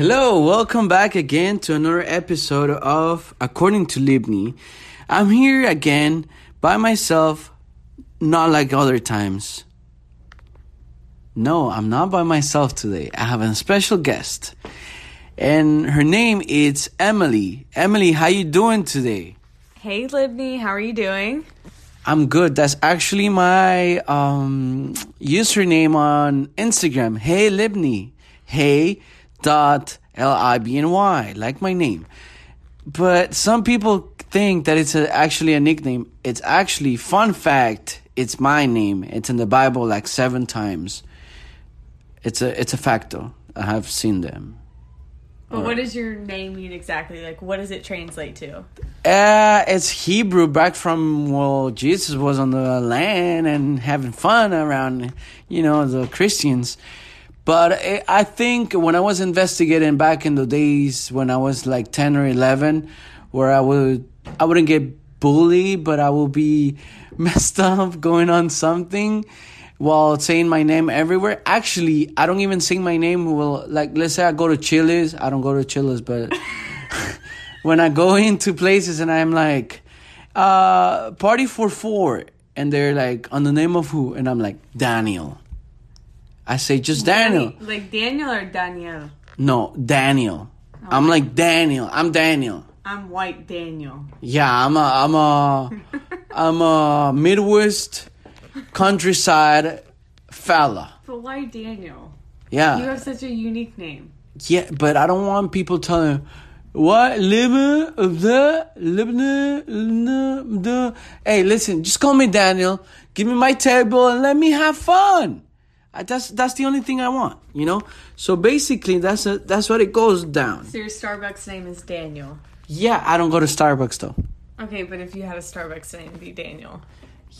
Hello, welcome back again to another episode of According to Libni. I'm here again by myself, not like other times. No, I'm not by myself today. I have a special guest. And her name is Emily. Emily, how you doing today? Hey Libni, how are you doing? I'm good. That's actually my um, username on Instagram. Hey Libni. Hey dot L I B N Y, like my name. But some people think that it's a, actually a nickname. It's actually, fun fact, it's my name. It's in the Bible like seven times. It's a it's a fact though. I have seen them. But what does your name mean exactly? Like, what does it translate to? Uh, it's Hebrew back from well, Jesus was on the land and having fun around, you know, the Christians. But I- I think when I was investigating back in the days when I was like ten or eleven, where I would I wouldn't get bullied, but I would be messed up going on something while saying my name everywhere. Actually, I don't even sing my name. Well, like let's say I go to Chili's, I don't go to Chili's, but when I go into places and I'm like, uh, party for four, and they're like, on the name of who? And I'm like, Daniel. I say just Daniel. Like Daniel or Danielle? No, Daniel. Oh, I'm like Daniel. I'm Daniel. I'm White Daniel. Yeah, I'm a I'm a I'm a Midwest countryside fella. But why Daniel? Yeah. You have such a unique name. Yeah, but I don't want people telling what of the the Hey, listen, just call me Daniel. Give me my table and let me have fun. That's that's the only thing I want, you know. So basically, that's a, that's what it goes down. So your Starbucks name is Daniel. Yeah, I don't go to Starbucks though. Okay, but if you had a Starbucks name, it'd be Daniel.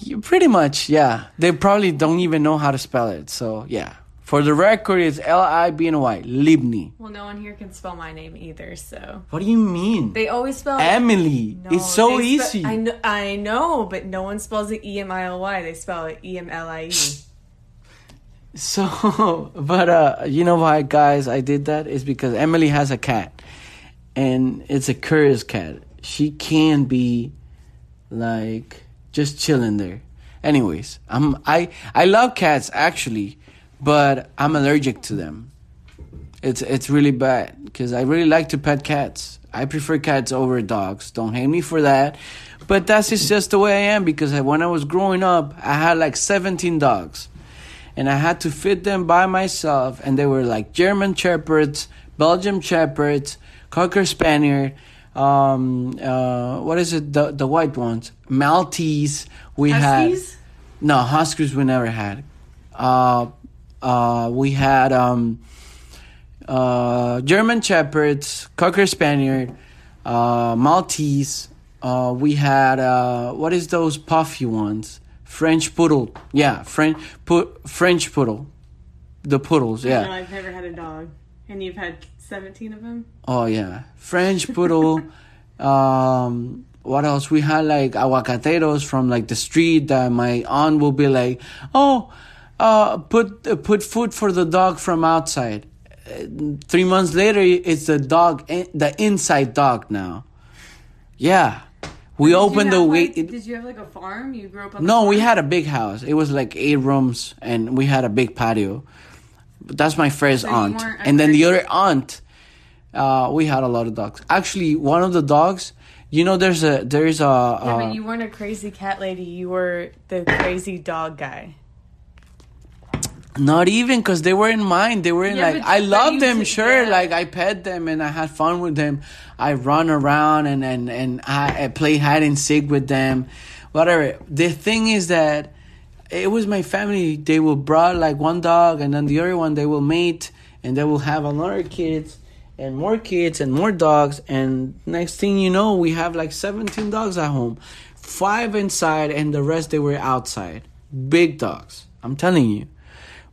You, pretty much, yeah. They probably don't even know how to spell it. So yeah. For the record, it's L I B N Y Libni. Well, no one here can spell my name either, so What do you mean? they always spell Emily. No, it's so spe- easy. I know, I know, but no one spells it E M I L Y. They spell it E M L I E. So, but uh, you know why, guys, I did that is because Emily has a cat, and it's a curious cat. She can be like just chilling there. Anyways, I'm I I love cats actually, but I'm allergic to them. It's it's really bad because I really like to pet cats. I prefer cats over dogs. Don't hate me for that, but that's just just the way I am because when I was growing up, I had like 17 dogs and I had to feed them by myself. And they were like German Shepherds, Belgian Shepherds, Cocker Spaniel, um, uh, what is it? The the white ones, Maltese. We Huskies? had no Huskies. We never had. Uh, uh, we had um, uh, German Shepherds, Cocker Spaniel, uh, Maltese. Uh, we had uh, what is those puffy ones? French poodle. Yeah, French pu- French poodle. The poodles. No, Yeah. I've never had a dog, and you've had seventeen of them. Oh yeah, French poodle. um, what else? We had like aguacateros from like the street that my aunt will be like, oh, uh, put uh, put food for the dog from outside. Uh, three months later, it's the dog, the inside dog now. Yeah, we opened the have, gate. like- Did you have like a farm? You grew up on? No, we had a big house. It was like eight rooms, and we had a big patio. But that's my first So aunt, and then the other aunt, uh, we had a lot of dogs. Actually, one of the dogs, you know, there's a there's a. Yeah, uh, but you weren't a crazy cat lady. You were the crazy dog guy. Not even because they were in mine. They were in Yeah, like I love them, sure. Like I pet them and I had fun with them. I run around and and and I, I play hide and seek with them, whatever. The thing is that it was my family. They will brought like one dog and then the other one they will mate and they will have another kids and more kids and more dogs and next thing you know we have like 17 dogs at home five inside and the rest they were outside big dogs i'm telling you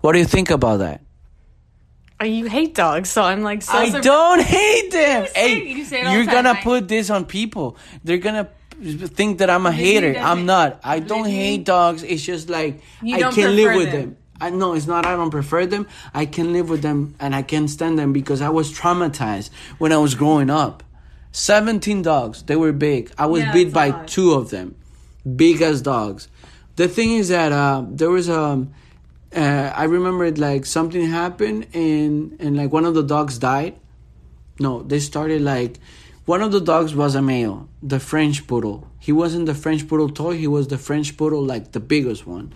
what do you think about that Oh, you hate dogs, so I'm like, so I surprised. don't hate them. You say, hey, you say you're gonna I- put this on people. They're gonna think that I'm a hater. I'm not. I don't hate dogs. It's just like You I can't live with them. them. I no, it's not. I don't prefer them. I can live with them and I can stand them because I was traumatized when I was growing up. Seventeen dogs. They were big. I was Yeah, beat by two of them, big as dogs. The thing is that uh, there was um, uh, I remembered like something happened and and like one of the dogs died. No, they started like one of the dogs was a male, the French poodle. He wasn't the French poodle toy, he was the French poodle like the biggest one.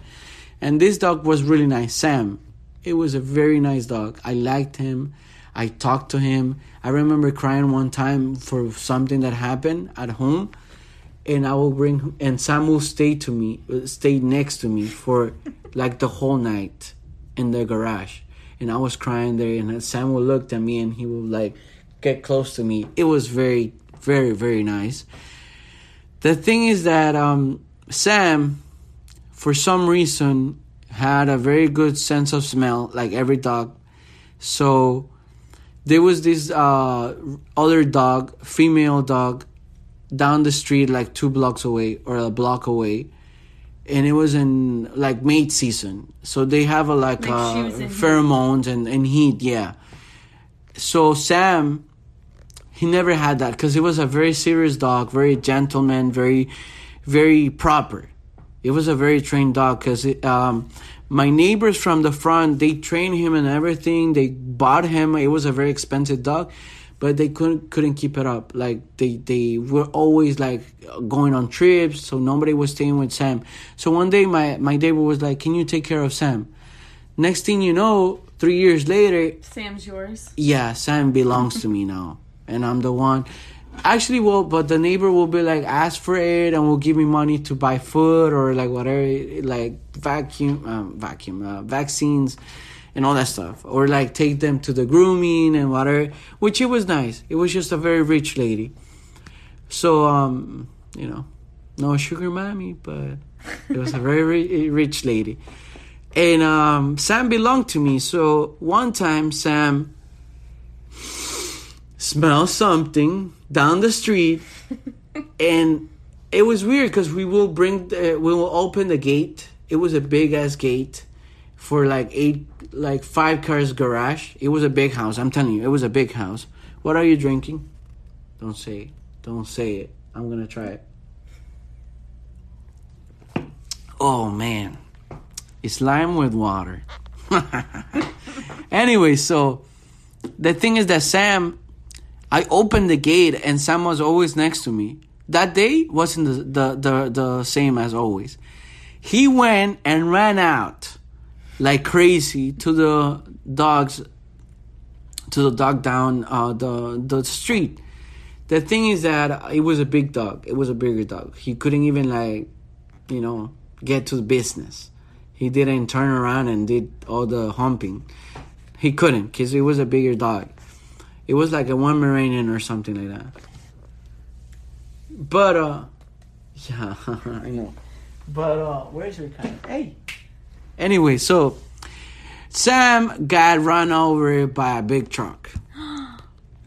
And this dog was really nice, Sam. It was a very nice dog. I liked him. I talked to him. I remember crying one time for something that happened at home and I will bring and Sam will stay to me, stay next to me for like the whole night in the garage. And I was crying there, and Sam will look at me and he will like get close to me. It was very, very, very nice. The thing is that um, Sam, for some reason, had a very good sense of smell, like every dog. So there was this uh, other dog, female dog, down the street like two blocks away or a block away. And it was in like mate season. So they have a like, Like uh, shoes and heat. pheromones and, and heat yeah. So sam he never had that because he was a very serious dog very gentleman very very proper. It was a very trained dog because um, my neighbors from the front they trained him and everything. They bought him. It was a very expensive dog but they couldn't couldn't keep it up like they they were always like going on trips so nobody was staying with sam so one day my my neighbor was like can you take care of sam next thing you know three years later Sam's yours. yeah, Sam belongs to me now, and I'm the one. Actually, well, but the neighbor will be like, ask for it, and will give me money to buy food or like whatever, like vacuum, um, vacuum, uh, vaccines, and all that stuff, or like take them to the grooming and whatever. Which it was nice. It was just a very rich lady. So, um, you know, no sugar mommy, but it was a very rich lady. And um, Sam belonged to me. So one time, Sam smelled something down the street, and it was weird because we will bring, the, we will open the gate. It was a big ass gate for like eight, like five cars garage. It was a big house. I'm telling you, it was a big house. What are you drinking? Don't say it. Don't say it. I'm gonna try it. Oh man, it's lime with water. anyway, so the thing is that Sam, I opened the gate and Sam was always next to me. That day wasn't the the the, the same as always. He went and ran out like crazy to the dogs to the dog down uh, the the street. The thing is that it was a big dog. It was a bigger dog. He couldn't even like, you know, get to the business. He didn't turn around and did all the humping. He couldn't because it was a bigger dog. It was like a one Pomeranian or something like that. But uh, yeah, I know. But uh, where's your cat? Hey. Anyway, so Sam got run over by a big truck.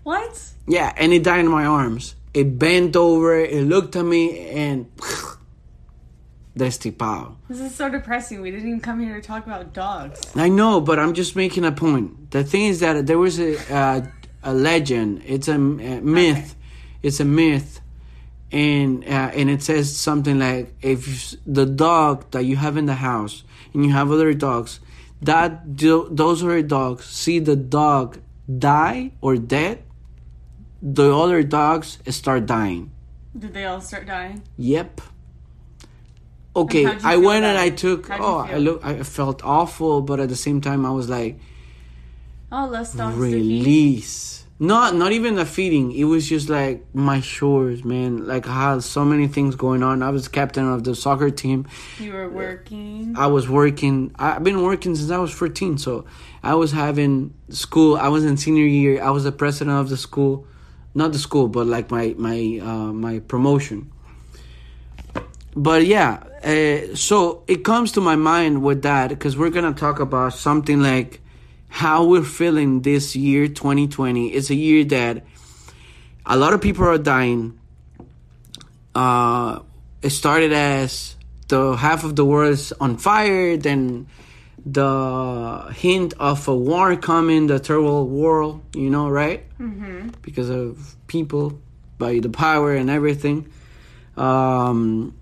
What? Yeah, and it died in my arms. It bent over, it looked at me, and destipado. This is so depressing. We didn't even come here to talk about dogs. I know, but I'm just making a point. The thing is that there was a uh, a legend. It's a myth. It's a myth, and uh, and it says something like if the dog that you have in the house and you have other dogs, that do, those other dogs see the dog die or dead, the other dogs start dying. Did they all start dying? Yep. Okay, I went and I took. Oh, I look. I felt awful, but at the same time, I was like, Oh, dogs. to release. Not not even a feeding. It was just like my shores, man. Like I had so many things going on. I was captain of the soccer team. You were working. I was working. I've been working since I was 14. So I was having school. I was in senior year. I was the president of the school, not the school, but like my my uh, my promotion. But yeah, uh, so it comes to my mind with that because we're gonna talk about something like how we're feeling this year, 2020. It's a year that a lot of people are dying. Uh, it started as the half of the world is on fire, then the hint of a war coming, the third world war, you know, right? Mm-hmm. Because of people, by the power and everything. Um,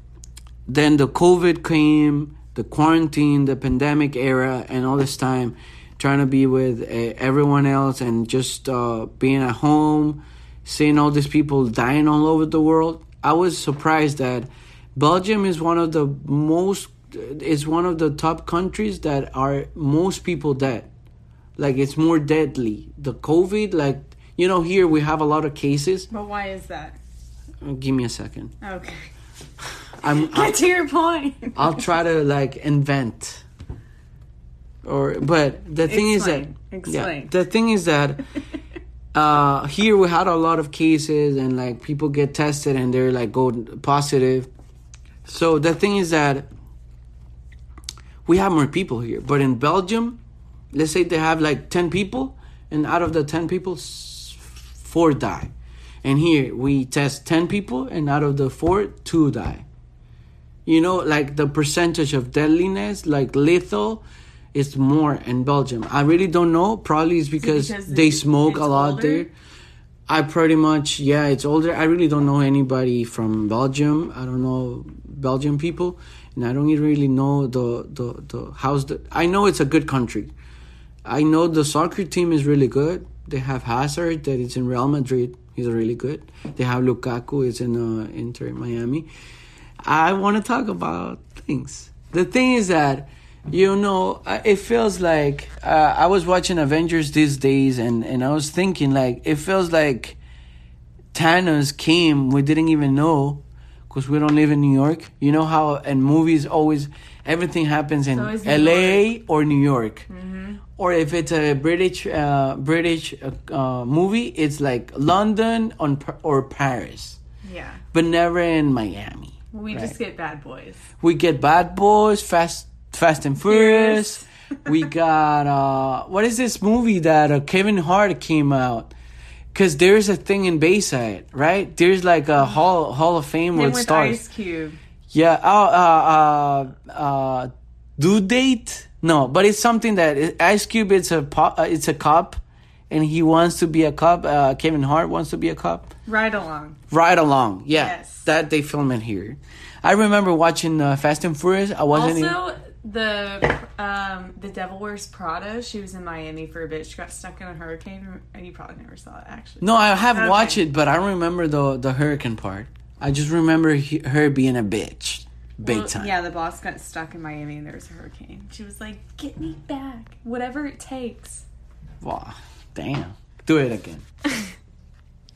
then the COVID came, the quarantine, the pandemic era, and all this time trying to be with uh, everyone else and just uh, being at home, seeing all these people dying all over the world. I was surprised that Belgium is one of the most is one of the top countries that are most people dead. Like it's more deadly. The COVID, like you know, here we have a lot of cases. But why is that? Give me a second. Okay. I'm, Get I'm to your point. I'll try to like invent. Or but the thing is that Explain. yeah, the thing is that uh here we had a lot of cases and like people get tested and they're like go positive. So the thing is that we have more people here, but in Belgium, let's say they have like 10 people and out of the 10 people 4 die. And here we test 10 people and out of the 4 2 die you know like the percentage of deadliness like lethal is more in belgium. I really don't know. Probably it's because, because they it's- smoke a lot older? there. I pretty much yeah it's older. I really don't know anybody from belgium. I don't know belgian people and i don't even really know the the, the how's the i know it's a good country. I know the soccer team is really good. They have hazard that is in real madrid. He's really good. They have lukaku is in uh, inter miami. I want to talk about things. The thing is that, you know, it feels like uh, I was watching Avengers these days, and and I was thinking like it feels like Thanos came. We didn't even know because we don't live in New York. You know how in movies always everything happens in L.A. or New York. Or if it's a British uh, British uh, uh, movie, it's like London on or Paris, yeah. but never in Miami We Right. just get bad boys. we get Bad Boys, Fast Fast and Furious. we got uh what is this movie that uh, Kevin Hart came out? Cause there's a thing in Bayside, right? There's like a hall Hall of Fame with with stars. Ice Cube. Yeah. Oh, uh, uh, uh, due date? No, but it's something that Ice Cube. It's a po- uh, it's a cop, and he wants to be a cop. Uh, Kevin Hart wants to be a cop. Ride Along. Ride Along, yeah. Yes. That they film it here. I remember watching uh, Fast and Furious. I wasn't. in- Also, the um the Devil Wears Prada. She was in Miami for a bit. She got stuck in a hurricane. And you probably never saw it actually. No, I have Okay. watched it, but I don't remember the the hurricane part. I just remember he, her being a bitch, big Well, time. Yeah, the boss got stuck in Miami and there was a hurricane. She was like, "Get me back, whatever it takes." Wow, damn. Do it again.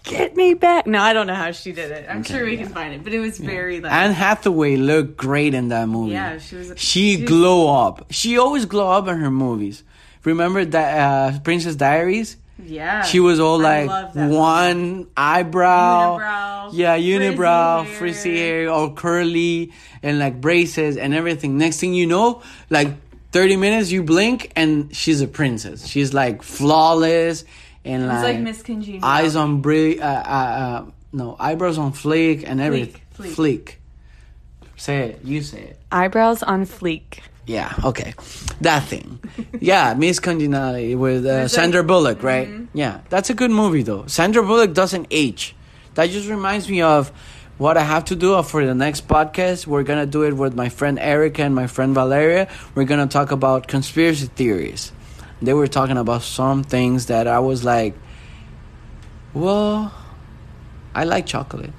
Get me back. No, I don't know how she did it. I'm Okay, sure we yeah. can find it, but it was very like Anne Hathaway looked great in that movie. yeah, she was. She was- glow up. She always glow up in her movies. Remember that uh, Princess Diaries? Yeah, She was all I like one eyebrow. Unibrow, Yeah, frizzy unibrow, hair. frizzy hair, all curly, and like braces and everything. Next thing you know, like 30 minutes, you blink, and she's a princess. She's like flawless and It's like, like Miss Congeniality. eyes on bri- uh, uh, uh, no, eyebrows on fleek and everything. fleek. Fleek. Say it. You say it. eyebrows on fleek. Yeah, okay. That thing. Yeah, Miss Congeniality with uh, There's a- Sandra Bullock, right? Yeah, that's a good movie though. Sandra Bullock doesn't age. That just reminds me of what I have to do for the next podcast. We're going to do it with my friend Erica and my friend Valeria. We're going to talk about conspiracy theories. They were talking about some things that I was like, well, I like chocolate.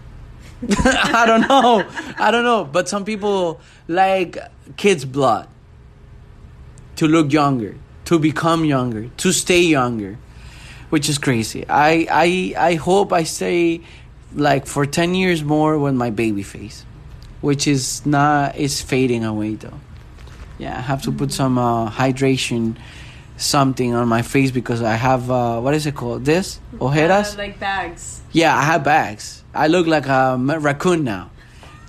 I don't know. I don't know. But some people like kids' blood to look younger, to become younger, to stay younger, which is crazy. I I I hope I stay like for 10 years more with my baby face, which is not is fading away though. Yeah, I have to put some uh, hydration something on my face because I have uh, what is it called? This ojeras? Uh, like bags. Yeah, I have bags. I look like a raccoon now.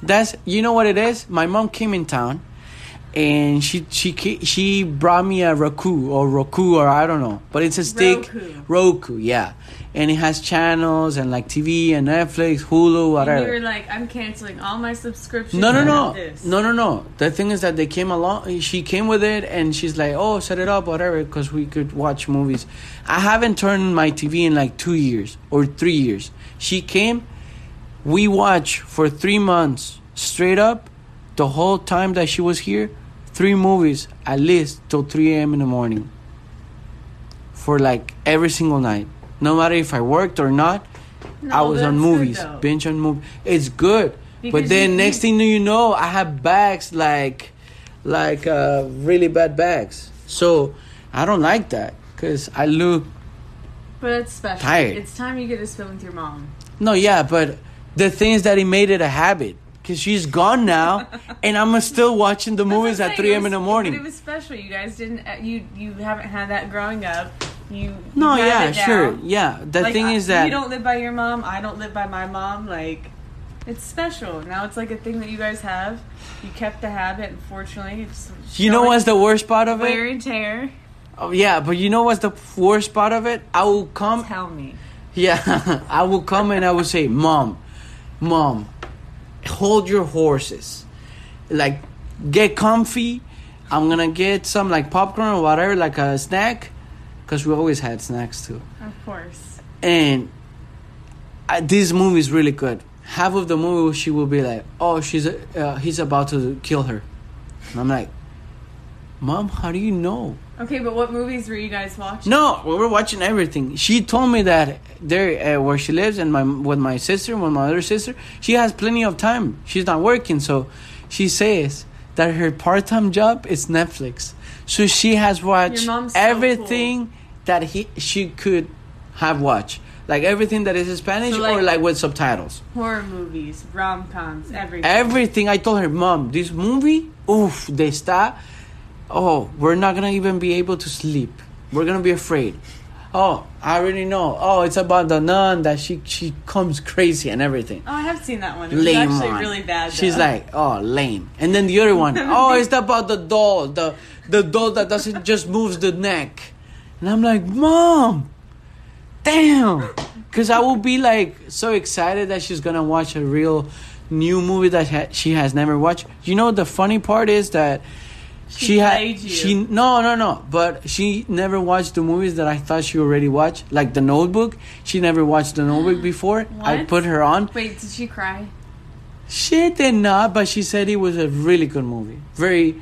That's you know what it is. My mom came in town, and she she she brought me a Roku or Roku or I don't know, but it's a stick Roku. Roku, yeah, and it has channels and like TV and Netflix, Hulu, And whatever. you were like, I'm canceling all my subscriptions. No, no, no, no, no, no. The thing is that they came along. She came with it, and she's like, "Oh, set it up, whatever," because we could watch movies. I haven't turned my TV in like two years or three years. She came. We watched for three months straight up, the whole time that she was here, three movies at least till three a.m. in the morning. For like every single night, no matter if I worked or not, No, I was on that's good, movies, binge on movies. It's good, but then next thing you know, I have bags like, like uh, really bad bags. So I don't like that because I look. But it's special. Tired. It's time you get to spend with your mom. No, yeah, but the thing is that he made it a habit because she's gone now, and I'm still watching the movies at 3 I'm in the morning. But it was special. You guys didn't. uh, You you haven't had that growing up. You no, yeah, sure, yeah. The Like, thing is that you don't live by your mom. I don't live by my mom. Like, it's special. Now it's like a thing that you guys have. You kept the habit. Unfortunately, it's you know what's the worst part of wear it? and tear. Oh, yeah, but you know what's the worst part of it? I will come Tell me. Yeah, I will come and I will say, "Mom, mom, hold your horses. Like, get comfy. I'm gonna get some like popcorn or whatever, like a snack, because we always had snacks too. Of course. And I, this movie is really good. Half of the movie, she will be like, "Oh, she's uh, he's about to kill her," and I'm like, "Mom, how do you know?" Okay, but what movies were you guys watching? No, we were watching everything. She told me that there, uh, where she lives, and my with my sister, with my other sister, she has plenty of time. She's not working, so she says that her part-time job is Netflix. So she has watched so everything that he she could have watched, like everything that is in Spanish So, or like- like with subtitles. Horror movies, rom coms, everything. Everything. I told her, Mom, this movie, oof, de está. Oh, we're not gonna even be able to sleep. We're gonna be afraid. Oh, I already know. Oh, it's about the nun that she she comes crazy and everything. oh, I have seen that one. It was actually one. really bad. She's like, oh, lame. And then the other one, oh, it's about the doll, the the doll that doesn't just moves the neck. And I'm like, Mom, damn, because I will be like so excited that she's gonna watch a real new movie that ha- she has never watched. You know, the funny part is that. She She had you. she no no no but she never watched the movies that I thought she already watched like The Notebook she never watched The Notebook before I put her on Wait, did she cry? she did not, but she said it was a really good movie. Very,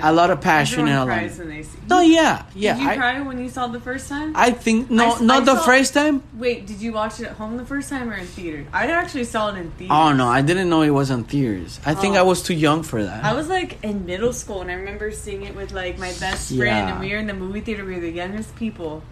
a lot of passion Everyone and a lot. Of, when they see. no, yeah, yeah. Did you I, cry when you saw it the first time? I think no, I not I the saw- first time. Wait, did you watch it at home the first time or in theater? I actually saw it in theater. Oh no, I didn't know it was in theaters. I think Oh. I was too young for that. I was like in middle school and I remember seeing it with like my best friend Yeah. and we were in the movie theater. We were the youngest people,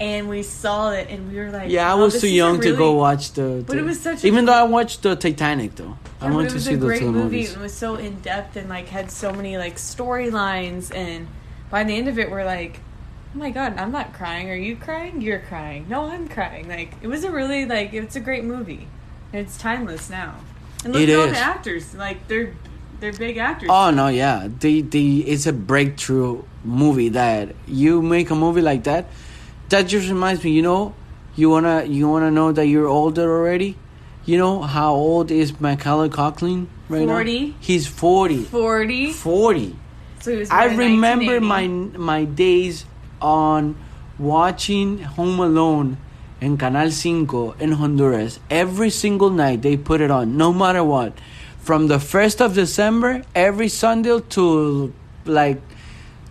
and we saw it and we were like, yeah, I "Wow, was too young to go watch the. But it was such a- Even though I watched the Titanic though, I Yeah, went it to was see a the great movie. movies. It was so in depth and like had so many like storylines. And by the end of it, we're like, "Oh my god, I'm not crying. Are you crying? You're crying. No, I'm crying." Like it was a really like it's a great movie. It's timeless now. And look It at all the actors. Like they're they're big actors. Oh no, yeah, the the it's a breakthrough movie that you make a movie like that. That just reminds me, you know, you wanna you wanna know that you're older already. You know how old is Macaulay Culkin right 40. now? He's forty. Forty. Forty. So I remember my my days on watching Home Alone in Canal Cinco in Honduras. Every single night they put it on, no matter what. From the first of December, every Sunday to like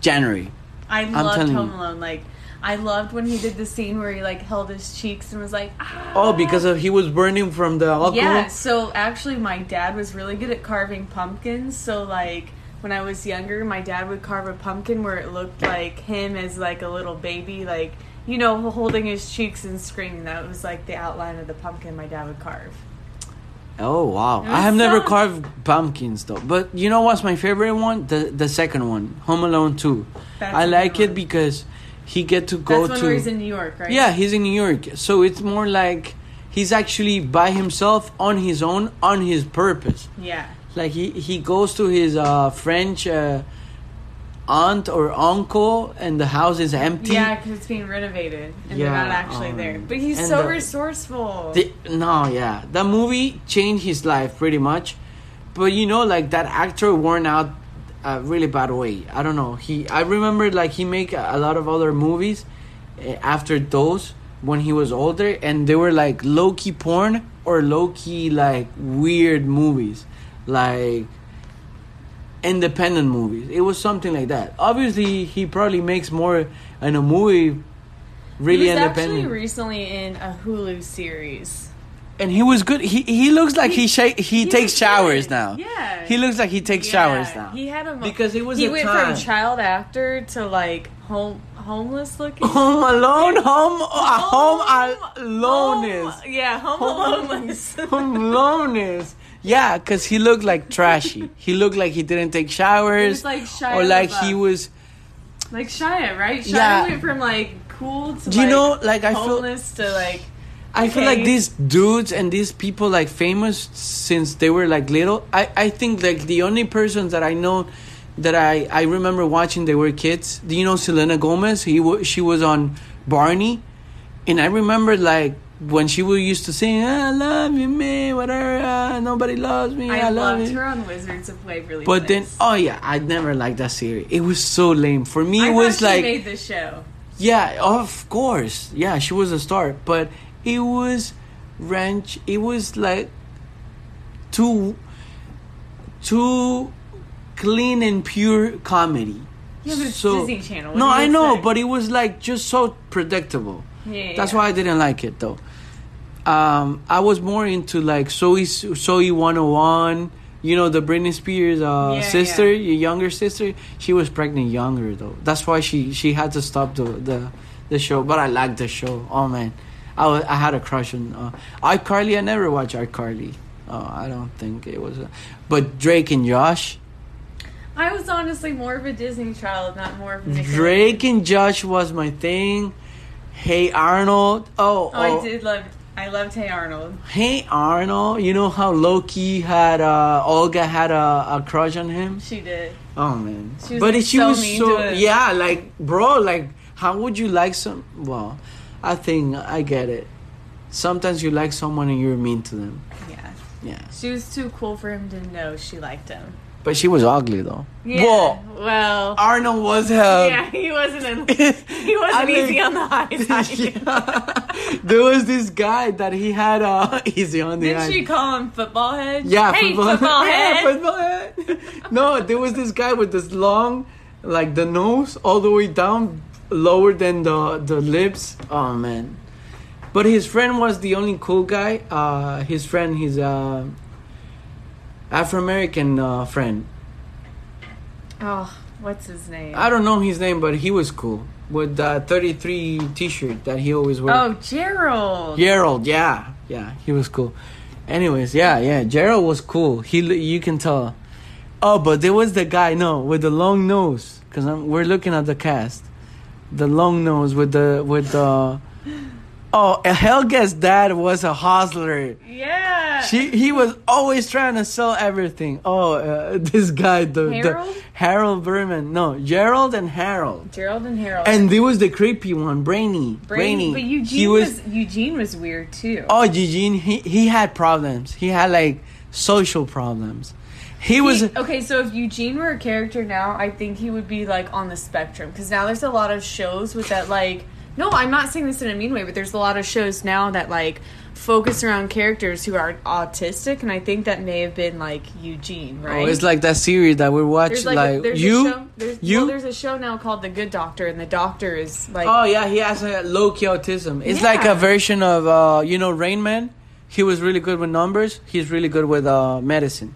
January. I am loved Home. Alone. Like, I loved when he did the scene where he like held his cheeks and was like, ah. Oh, because of, he was burning from the alcohol. Yeah. So actually, my dad was really good at carving pumpkins. So like. When I was younger, my dad would carve a pumpkin where it looked like him as like a little baby, like you know, holding his cheeks and screaming. That was like the outline of the pumpkin my dad would carve. Oh wow! I have never carved pumpkins though. But you know what's my favorite one? The the second one, Home Alone Two. That's I like it because he get to go That's to. he's in New York, right? Yeah, he's in New York. So it's more like he's actually by himself on his own on his purpose. Yeah. Like he he goes to his uh, French uh, aunt or uncle, and the house is empty. Yeah, because it's being renovated and they're not actually um, there. But he's so the- resourceful. The- no, yeah, the movie changed his life pretty much, but you know, like that actor worn out a really bad way. I don't know. He, I remember like he make a, lot of other movies eh, after those when he was older, and they were like low key porn or low key like weird movies, like independent movies. It was something like that. Obviously, he probably makes more in a movie. Really he was independent actually recently in a Hulu series. And he was good. He he looks like he sh- he, takes showers good. now. Yeah. he looks like he takes Yeah, showers now. He had a mo- Because it was he a went time. from child actor to like home homeless looking. home alone, home uh, home aloneness, Home- yeah, home aloneness. home aloneness. Yeah, because he looked like trashy. He looked like he didn't take showers, was like Shia or like he was. like Shia, right? Shia Yeah. went from like cool to Do you like, know, like, I feel- homeless to like I feel like these dudes and these people like famous since they were like little. I, I think like the only persons that I know that I, I remember watching they were kids. Do you know Selena Gomez? He she was on Barney, and I remember like when she would used to sing "I love you, me, whatever, uh, nobody loves me, I, I, love loved you." her on Wizards of Waverly. But then, oh yeah, I never liked that series. It was so lame. For me, I it was like she made the show. yeah, of course. Yeah, she was a star, but it was wrench. It was like too too clean and pure comedy. Yeah, but it's Disney Channel. What No, I know, but it was like just so predictable. Yeah, That's yeah. why I didn't like it though. Um, I was more into like Zoe Zoe 101. You know the Britney Spears uh, Yeah, sister, your younger sister. She was pregnant younger though. That's why she she had to stop the the, the show. But I liked the show. Oh man, I I had a crush on uh, iCarly. I never watched iCarly. Oh, I don't think it was. A, but Drake and Josh. I was honestly more of a Disney child, not more of a. Drake and Josh was my thing. Hey Arnold. Oh, Oh, I did love. I loved Hey Arnold. Hey Arnold, you know how Loki had uh Olga had a, a crush on him? She did. Oh man. She was, but like, she so was so yeah, like bro, like how would you like some well, I think I get it. Sometimes you like someone and you're mean to them. Yeah. Yeah. She was too cool for him to know she liked him. But she was ugly though. Yeah. Whoa. Well. Arnold was uh, yeah, he wasn't. In, he wasn't mean- easy on the high side. Yeah. there was this guy that he had uh easy on the Didn't eye. she call him football head? Yeah, hey, football, football yeah, football head. no, there was this guy with this long, like the nose all the way down, lower than the the lips. Oh man! But his friend was the only cool guy. Uh, his friend, his uh, Afro American uh, friend. Oh, what's his name? I don't know his name, but he was cool with the 33 T-shirt that he always wore. oh, Gerald. Gerald, yeah, yeah, he was cool. Anyways, yeah, yeah, Gerald was cool. He, you can tell. Oh, but there was the guy, no, with the long nose, because we're looking at the cast. The long nose with the with the. Oh, Helga's dad was a hustler. Yeah. She he was always trying to sell everything. Oh, uh, this guy, the, Harold? the Harold Berman. No, Gerald and Harold. Gerald and Harold. And there was the creepy one, Brainy. Brainy. But Eugene He was, Eugene was weird too. Oh, Eugene, he he had problems. He had like social problems. He was He- okay, so if Eugene were a character now, I think he would be like on the spectrum because now there's a lot of shows with that like. No, I'm not saying this in a mean way, but there's a lot of shows now that like focus around characters who are autistic, and I think that may have been like Eugene, right? oh, it's like that series that we watch. there's Like, like, a, there's you, a show, there's, you. Well, there's a show now called The Good Doctor, and the doctor is like oh yeah, he has a low key autism. It's like a version of uh, you know Rain Man. He was really good with numbers. He's really good with uh, medicine.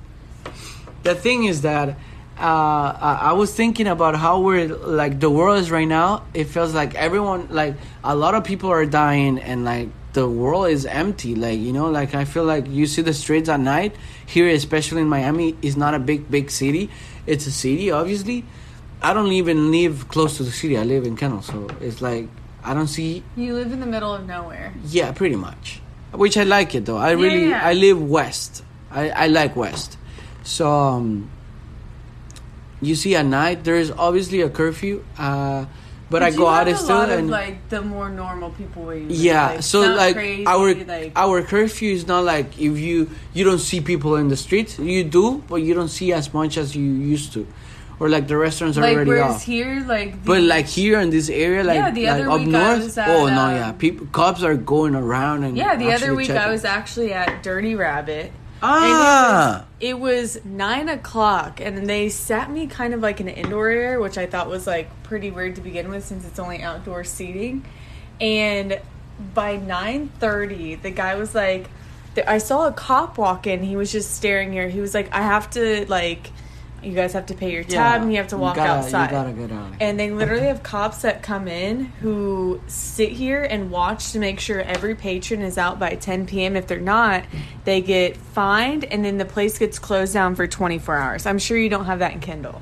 The thing is that uh, I, was thinking about how we're like the world is right now. It feels like everyone, like a lot of people are dying, and like the world is empty. Like you know, like I feel like you see the streets at night here, especially in Miami. is not a big big city. It's a city, obviously. I don't even live close to the city. I live in Kendall, so it's like I don't see. you live in the middle of nowhere. Yeah, pretty much. Which I like it though. I really yeah. I live west. I I like west. So um you see at night there is obviously a curfew, uh, but I go out still lot of, and like the more normal people where yeah. like, so like crazy, our like, our curfew is not like if you you don't see people in the streets, you do, but you don't see as much as you used to, or like the restaurants are like already whereas off. here like But like here in this area, like, Yeah, the other up north, at, oh no, um, yeah, people cops are going around and yeah the other week checking. I was actually at Dirty Rabbit ah It was nine o'clock, and they sat me kind of like in an indoor area, which I thought was like pretty weird to begin with, since it's only outdoor seating. And by nine thirty, the guy was like, "I saw a cop walk in. He was just staring here. He was like, I have to like, you guys have to pay your tab, and you have to walk gotta, outside." You gotta get out. And they literally have cops that come in who sit here and watch to make sure every patron is out by 10 p.m. If they're not, they get fined and then the place gets closed down for 24 hours. I'm sure you don't have that in Kendall.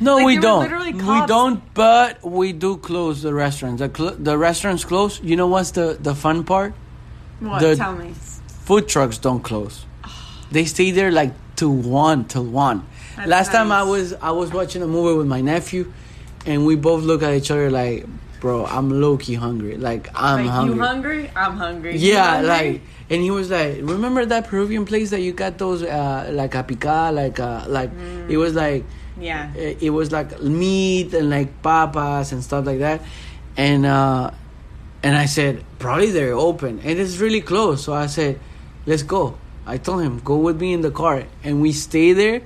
No, Like, we don't. We don't, but we do close the restaurants. The, cl- the restaurants close. You know what's the, the fun part? What? The- Tell me. Food trucks don't close. They stay there like till one, till one. That's Last time I was I was watching a movie with my nephew, and we both look at each other like, bro, I'm low key hungry. Like I'm like, hungry. you hungry? I'm hungry. Yeah, hungry? like, and he was like, "Remember that Peruvian place that you got those uh, like a picada, like uh, like it was like Yeah. it, it was like meat and like papas and stuff like that, and uh, and I said probably they're open and it's really close, so I said, let's go. I told him go with me in the car, and we stay there,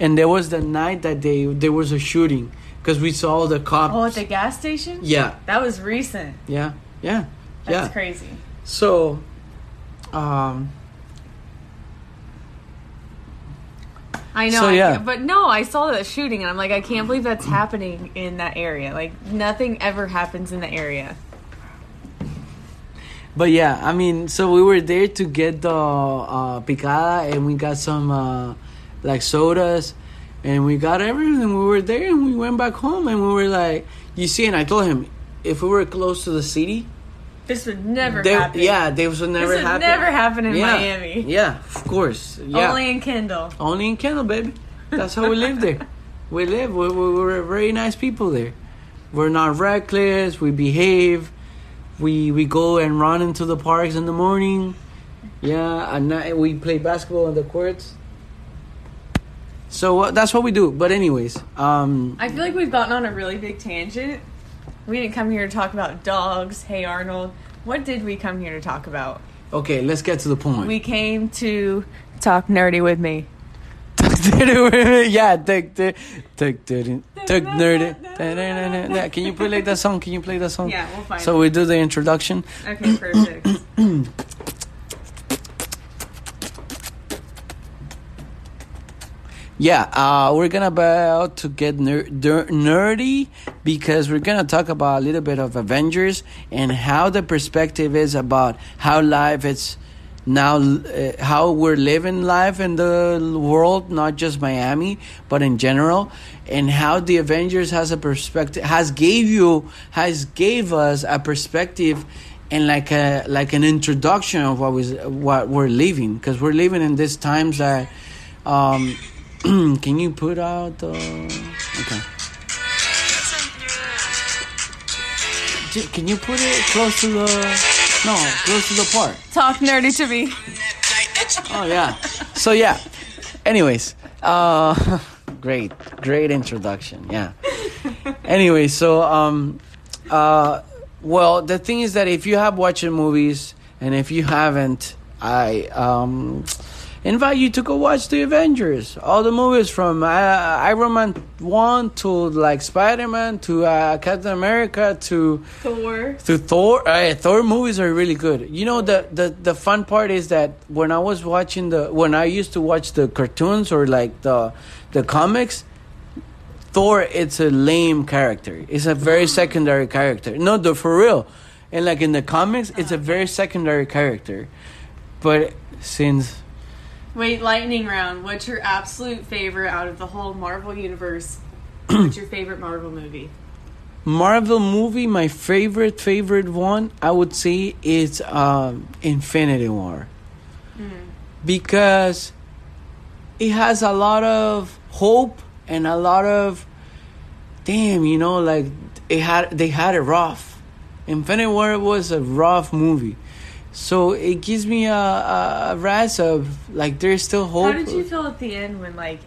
and there was the night that they there was a shooting because we saw the cops. Oh, at the gas station? yeah, That was recent. yeah, yeah, That's yeah. crazy. So, um, I know. So, I yeah. but no, I saw that shooting and I'm like, I can't believe that's happening in that area. Like, nothing ever happens in the area. But yeah, I mean, so we were there to get the uh, picada, and we got some uh, like sodas, and we got everything. We were there, and we went back home, and we were like, you see, and I told him if we were close to the city, This would never they, happen. yeah, this would never this would happen. never happen in Yeah. Miami. Yeah, of course. Yeah, Only in Kendall. Only in Kendall, baby. That's how we live there. We live. We, we, we're very nice people there. We're not reckless. We behave. We we go and run into the parks in the morning. Yeah, at night we play basketball on the courts. So uh, that's what we do. But anyways, um, I feel like we've gotten on a really big tangent. We didn't come here to talk about dogs. Hey, Arnold. What did we come here to talk about? okay, let's get to the point. We came to talk nerdy with me. yeah, take the take the take nerdy. Can you play like that song? Can you play that song? Yeah, we'll find So it. we do the introduction. Okay, perfect. Yeah, uh, we're gonna about to get ner- ner- nerdy because we're gonna talk about a little bit of Avengers and how the perspective is about how life is now, uh, how we're living life in the world, not just Miami, but in general, and how the Avengers has a perspective has gave you has gave us a perspective and like a like an introduction of what was what we're living because we're living in these times that. Um, can you put out the okay can you put it close to the no close to the park. talk nerdy to me. oh yeah so yeah anyways uh great great introduction yeah anyway so um uh well the thing is that if you have watched movies and if you haven't i um invite you to go watch the avengers all the movies from uh, iron man 1 to like spider-man to uh, captain america to Thor. to Thor. Uh, Thor movies are really good. You know the, the the fun part is that when I was watching the when I used to watch the cartoons or like the the comics, Thor it's a lame character. It's a very secondary character. No, the for real. And like in the comics, it's a very secondary character. But since Wait, lightning round. What's your absolute favorite out of the whole Marvel universe? What's your favorite Marvel movie? Marvel movie, my favorite favorite one, I would say is um, Infinity War, because it has a lot of hope and a lot of damn, you know, like it had they had it rough. Infinity War was a rough movie. So it gives me a, a, a rise of like there's still hope. How did you feel at the end when like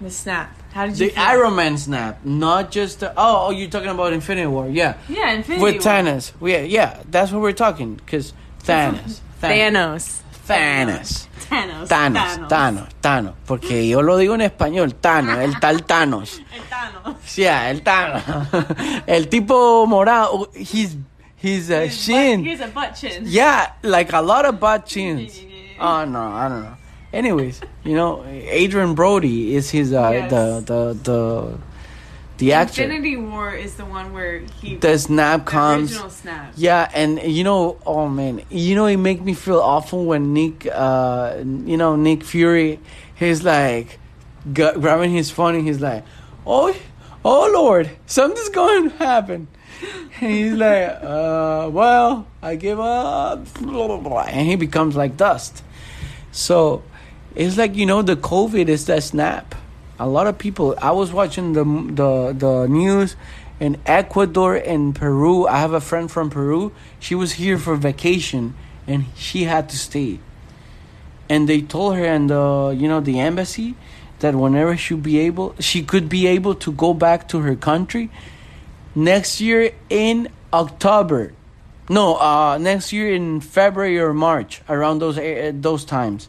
the snap? How did you the feel? Iron Man snap, not just the oh, oh, you're talking about Infinity War, yeah, Yeah, Infinity with War. Thanos, yeah, yeah, that's what we're talking, because Thanos, Thanos. Thanos, Thanos. Thanos, Thanos, Thanos, porque yo lo digo en español, Thanos, el tal Thanos, El Thanos. yeah, el Thanos, el tipo morado, he's he's a His shin, butt- Here's a butt chin. yeah, like a lot of butt chins. Oh no, I don't know. Anyways, you know, Adrien Brody is his uh, Yes. the the the the actor. Infinity War is the one where he The snap the comes. original snap. Yeah, and you know, oh man, you know, it make me feel awful when Nick, uh, you know, Nick Fury, he's like grabbing his phone and he's like, oh, oh Lord, something's going to happen. And he's like, uh, well, I give up, and he becomes like dust. So it's like you know, the COVID is that snap. A lot of people. I was watching the the the news in Ecuador and Peru. I have a friend from Peru. She was here for vacation, and she had to stay. And they told her and the you know the embassy that whenever she be able, she could be able to go back to her country next year in October. No, uh, next year in February or March, around those a- those times.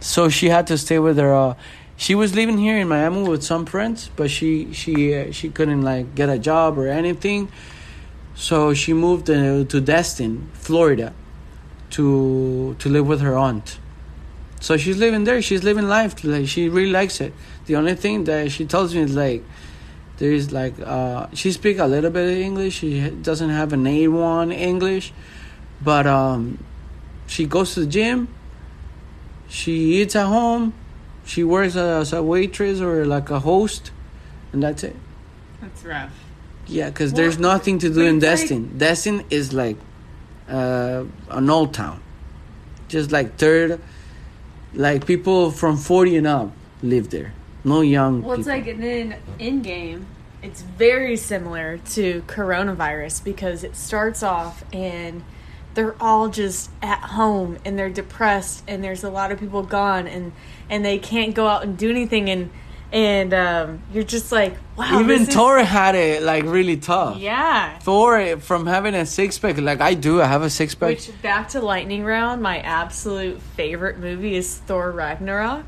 So she had to stay with her. Uh, she was living here in Miami with some friends, but she she uh, she couldn't like get a job or anything. So she moved uh, to Destin, Florida, to to live with her aunt. So she's living there. She's living life. Like she really likes it. The only thing that she tells me is like, there's like uh, she speak a little bit of English. She doesn't have an A one English, but um, she goes to the gym. She eats at home. She works as a waitress or like a host, and that's it. That's rough. Yeah, because there's nothing to do in it's like- Destin. Destin is like uh, an old town, just like third, like people from forty and up live there. No young. Well, it's people. like and then Endgame, it's very similar to coronavirus because it starts off and they're all just at home and they're depressed and there's a lot of people gone and and they can't go out and do anything and and um, you're just like wow. even this is- Thor had it like really tough. Yeah. Thor from having a six pack, like I do, I have a six pack. Which back to lightning round, my absolute favorite movie is Thor Ragnarok.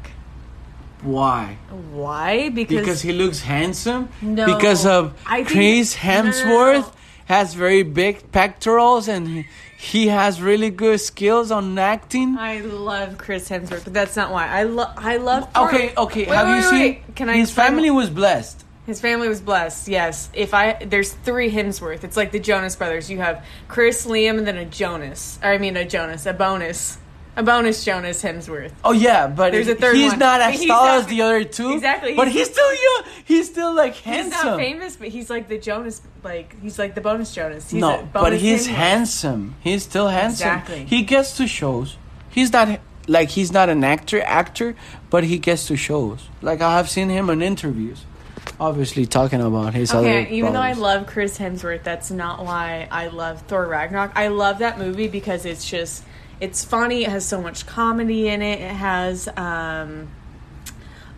Why? Why? Because, Because he looks handsome. No. Because of I think- Chris no, no, no, no. Hemsworth has very big pectorals and he- has really good skills on acting. I love Chris Hemsworth, but that's not why. I love I love. Okay, okay. Wait, have wait, you wait, seen? wait. Can I His family was blessed. His family was blessed. Yes. If I there's three Hemsworth. It's like the Jonas brothers. You have Chris, Liam, and then a Jonas. Or I mean a Jonas, a bonus, a bonus Jonas Hemsworth. Oh yeah, but There's a third he's one. not as He's tall not- as the other two. Exactly, But he's- he's still young. He's still like handsome. He's not famous, but he's like the Jonas. Like he's like the bonus Jonas. He's a no, but he's Hemsworth. handsome. He's still handsome. Exactly. He gets to shows. He's not like he's not an actor actor, but he gets to shows. Like I have seen him in interviews. Obviously talking about his Okay, other even though I love Chris Hemsworth, that's not why I love Thor Ragnarok. I love that movie because it's just it's funny, it has so much comedy in it. It has um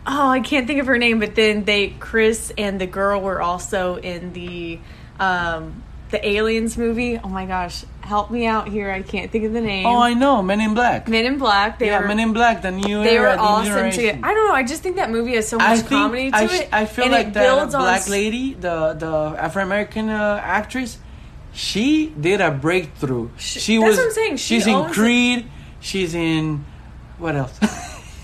Oh, I can't think of her name, but then they Chris and the girl were also in the um the Aliens movie. Oh my gosh, help me out here. I can't think of the name. Oh, I know, Men in Black. Men in Black. They yeah, were Men in Black, the new they era, were the awesome together. I don't know. I just think that movie has so much I comedy to I, it. I feel and like it that builds on black s- lady, the the Afro American uh, actress, she did a breakthrough. She that's was. what I'm saying. She she's in owns it. Creed. She's in what else?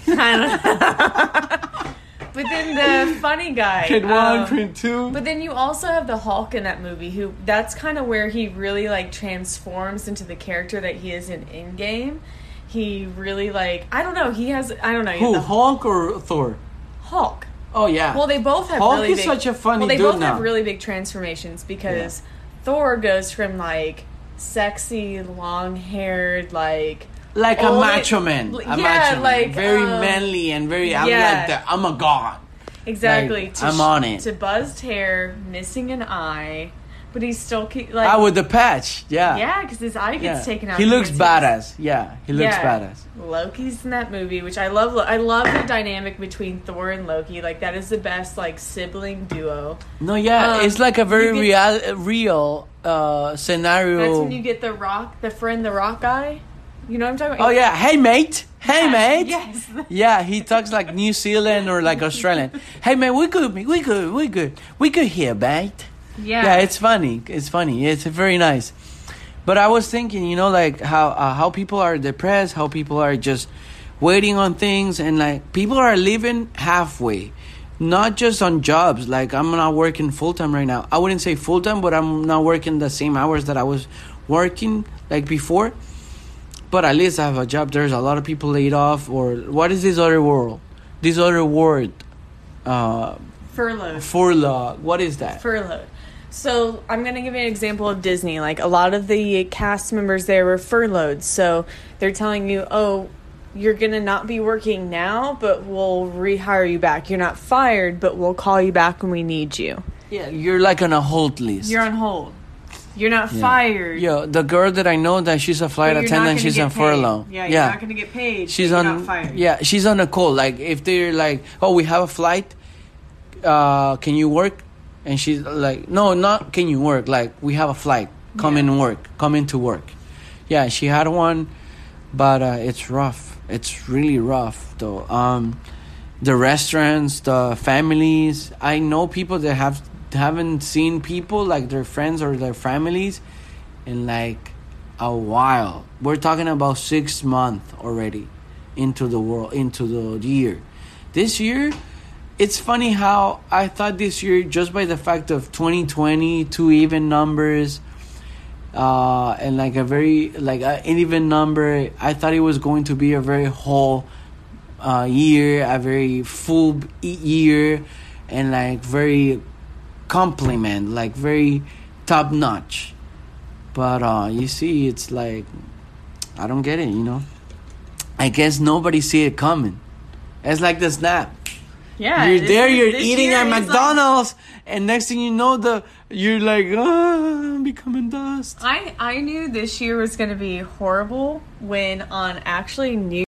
But then the funny guy. Creed one, um, Creed two. But then you also have the Hulk in that movie, who that's kind of where he really like transforms into the character that he is in Endgame. He really like I don't know. He has I don't know. Who? the Hulk or Thor? Hulk. Oh yeah. Well, they both have Hulk really is big, such a funny well, they both now. have really big transformations because Thor goes from like sexy, long haired, like like a macho man. A yeah, macho man. like, very um, manly and very. I'm yeah. like that. I'm a god. Exactly. Like, to I'm on it. To buzzed hair, missing an eye, but he's still keep, like ah, with the patch. Yeah. yeah, because his eye gets Yeah. taken out. He looks badass. Yeah, he looks Yeah. badass. Loki's in that movie, which I love. I love the dynamic between Thor and Loki. Like that is the best like sibling duo. No, yeah, Um, it's like a very you real, real uh, scenario. That's when you get the rock, the friend, the rock guy. You know what I'm talking about? oh yeah, hey mate, hey mate. Yes. Yeah, he talks like New Zealand or like Australian. hey man, we good, we good, we good, we good here, mate. Yeah. Yeah, it's funny. It's funny. It's very nice. But I was thinking, you know, like how uh, how people are depressed, how people are just waiting on things, and like people are living halfway, not just on jobs. Like I'm not working full time right now. I wouldn't say full time, but I'm not working the same hours that I was working like before. But at least I have a job. There's a lot of people laid off, or what is this other world? This other word, uh, furloughed. furlough. What is that? furloughed. So I'm gonna give you an example of Disney. Like a lot of the cast members there were furloughed, so they're telling you, "Oh, you're gonna not be working now, but we'll rehire you back. You're not fired, but we'll call you back when we need you. Yeah, you're like on a hold list. You're on hold. You're not Yeah. fired. Yo, the girl that I know that she's a flight attendant, she's on paid. furlough. Yeah, you're not gonna get paid. she's on. You're not fired. Yeah, she's on a call. Like if they're like, "Oh, we have a flight. Uh, can you work?" And she's like, "No, not can you work. Like we have a flight. Come Yeah. in and work. Come in to work." Yeah, she had one, but uh, it's rough. It's really rough though. Um, the restaurants, the families. I know people that have haven't seen people like their friends or their families in like a while. We're talking about six months already into the world, into the year. This year, it's funny how I thought this year, just by the fact of 2020, two even numbers, uh, and like a very like an even number, I thought it was going to be a very whole uh, year, a very full year, and like very compliment, like very top notch. But uh, you see, it's like I don't get it. You know, I guess nobody see it coming. It's like the snap. Yeah, you're there. you're eating at is like- McDonald's, and next thing you know, the you're like, ah, I'm becoming dust. I I knew this year was gonna be horrible when on actually New